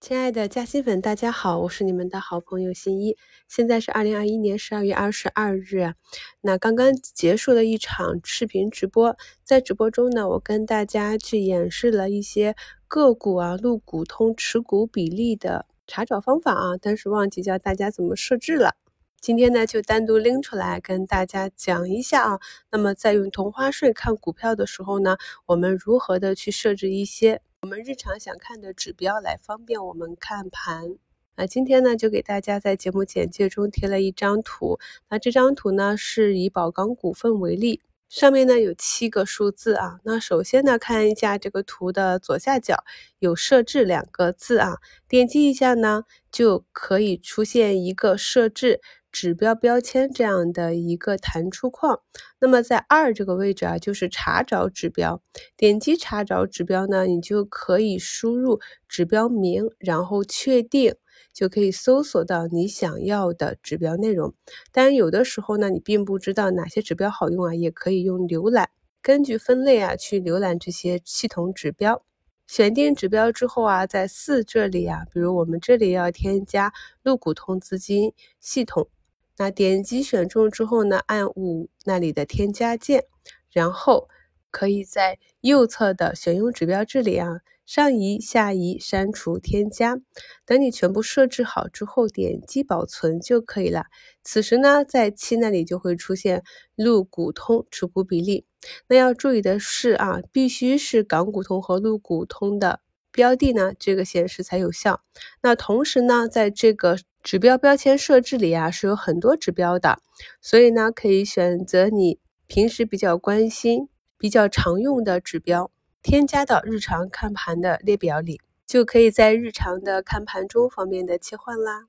亲爱的嘉兴粉，大家好，我是你们的好朋友新一。现在是二零二一年十二月二十二日，那刚刚结束了一场视频直播，在直播中呢，我跟大家去演示了一些个股啊、陆股通持股比例的查找方法啊，但是忘记教大家怎么设置了。今天呢，就单独拎出来跟大家讲一下啊。那么在用同花顺看股票的时候呢，我们如何的去设置一些。我们日常想看的指标来方便我们看盘。那今天呢，就给大家在节目简介中贴了一张图。那这张图呢，是以宝钢股份为例，上面呢有七个数字啊。那首先呢，看一下这个图的左下角有设置两个字啊，点击一下呢，就可以出现一个设置。指标标签这样的一个弹出框，那么在二这个位置啊，就是查找指标。点击查找指标呢，你就可以输入指标名，然后确定，就可以搜索到你想要的指标内容。当然，有的时候呢，你并不知道哪些指标好用啊，也可以用浏览，根据分类啊去浏览这些系统指标。选定指标之后啊，在四这里啊，比如我们这里要添加陆股通资金系统。那点击选中之后呢，按五那里的添加键，然后可以在右侧的选用指标这里啊，上移、下移、删除、添加。等你全部设置好之后，点击保存就可以了。此时呢，在七那里就会出现陆股通持股比例。那要注意的是啊，必须是港股通和陆股通的标的呢，这个显示才有效。那同时呢，在这个指标标签设置里啊是有很多指标的，所以呢可以选择你平时比较关心、比较常用的指标，添加到日常看盘的列表里，就可以在日常的看盘中方便的切换啦。